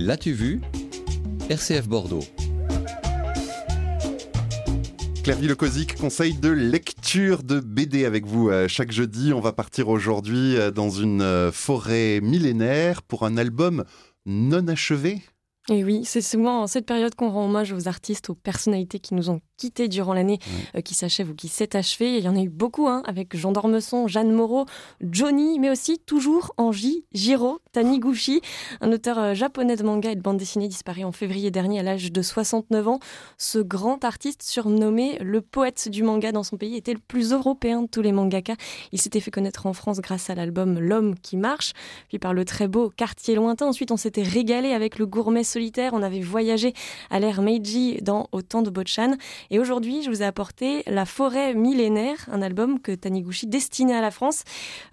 L'as-tu vu? RCF Bordeaux. Claire Cosic, conseil de lecture de BD avec vous euh, chaque jeudi. On va partir aujourd'hui euh, dans une euh, forêt millénaire pour un album non achevé. Et oui, c'est souvent en cette période qu'on rend hommage aux artistes, aux personnalités qui nous ont quittés durant l'année euh, qui s'achève ou qui s'est achevée. Il y en a eu beaucoup, hein, avec Jean d'Ormesson, Jeanne Moreau, Johnny, mais aussi toujours Angie Giraud, Taniguchi, un auteur euh, japonais de manga et de bande dessinée disparu en février dernier à l'âge de 69 ans. Ce grand artiste surnommé le poète du manga dans son pays était le plus européen de tous les mangaka. Il s'était fait connaître en France grâce à l'album L'homme qui marche, puis par le très beau Quartier lointain. Ensuite, on s'était régalé avec le gourmet solitaire. On avait voyagé à l'ère Meiji dans Autant de Bochan. Et aujourd'hui, je vous ai apporté La forêt millénaire, un album que Taniguchi destinait à la France.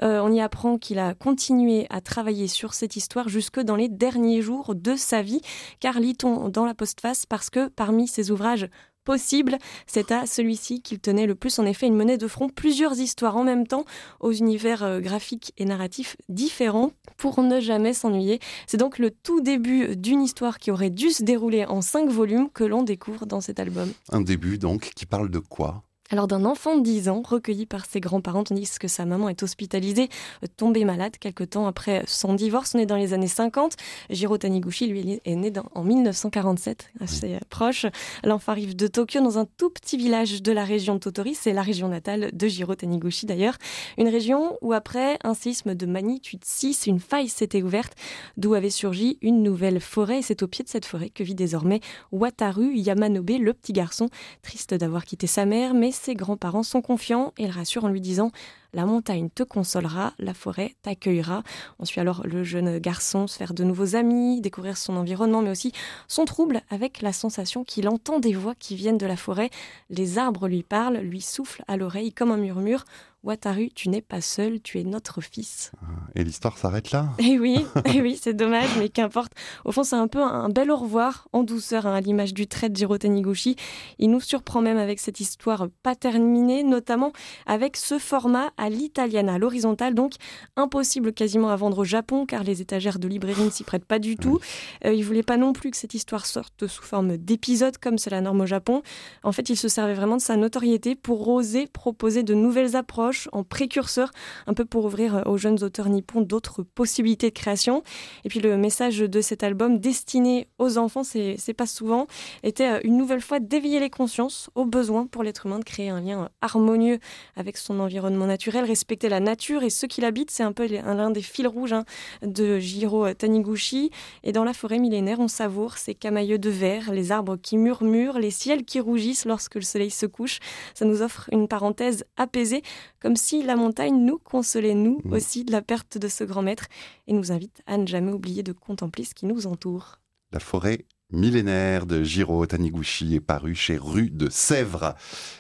Euh, on y apprend qu'il a continué à travailler sur cette histoire jusque dans les derniers jours de sa vie, car lit-on dans la postface parce que parmi ses ouvrages possible. C'est à celui-ci qu'il tenait le plus. En effet, il menait de front plusieurs histoires en même temps, aux univers euh, graphiques et narratifs différents, pour ne jamais s'ennuyer. C'est donc le tout début d'une histoire qui aurait dû se dérouler en cinq volumes que l'on découvre dans cet album. Un début donc qui parle de quoi? Alors d'un enfant de 10 ans, recueilli par ses grands-parents, tandis que sa maman est hospitalisée, euh, tombée malade quelque temps après son divorce, on est dans les années 50. Jiro Taniguchi, lui, est né en 1947, assez euh, proche. L'enfant arrive de Tokyo dans un tout petit village de la région de Totori, c'est la région natale de Jiro Taniguchi d'ailleurs. Une région où après un séisme de magnitude 6, une faille s'était ouverte, d'où avait surgi une nouvelle forêt, et c'est au pied de cette forêt que vit désormais Wataru Yamanobe, le petit garçon, triste d'avoir quitté sa mère, mais ses grands-parents sont confiants et le rassurent en lui disant La montagne te consolera, la forêt t'accueillera. On suit alors le jeune garçon se faire de nouveaux amis, découvrir son environnement, mais aussi son trouble avec la sensation qu'il entend des voix qui viennent de la forêt. Les arbres lui parlent, lui soufflent à l'oreille comme un murmure. Wataru, tu n'es pas seul, tu es notre fils. Et l'histoire s'arrête là Eh oui, eh oui, c'est dommage, mais qu'importe. Au fond, c'est un peu un bel au revoir en douceur hein, à l'image du trait de Jiro Taniguchi. Il nous surprend même avec cette histoire pas terminée, notamment avec ce format à l'italienne, à l'horizontale, donc impossible quasiment à vendre au Japon car les étagères de librairie ne s'y prêtent pas du tout. Euh, il voulait pas non plus que cette histoire sorte sous forme d'épisode comme c'est la norme au Japon. En fait, il se servait vraiment de sa notoriété pour oser proposer de nouvelles approches en précurseur, un peu pour ouvrir euh, aux jeunes auteurs nippons d'autres possibilités de création. Et puis le message de cet album destiné aux enfants, c'est pas souvent, était euh, une nouvelle fois d'éveiller les consciences au besoin pour l'être humain de créer un lien euh, harmonieux avec son environnement naturel, respecter la nature et ceux qui l'habitent. C'est un peu l'un des fils rouges hein, de Jiro Taniguchi. Et dans la forêt millénaire, on savoure ces camailleux de verre, les arbres qui murmurent, les ciels qui rougissent lorsque le soleil se couche. Ça nous offre une parenthèse apaisée comme si la montagne nous consolait, nous mm. aussi, de la perte de ce grand maître, et nous invite à ne jamais oublier de contempler ce qui nous entoure. La forêt millénaire de Jiro Taniguchi est parue chez Rue de Sèvres.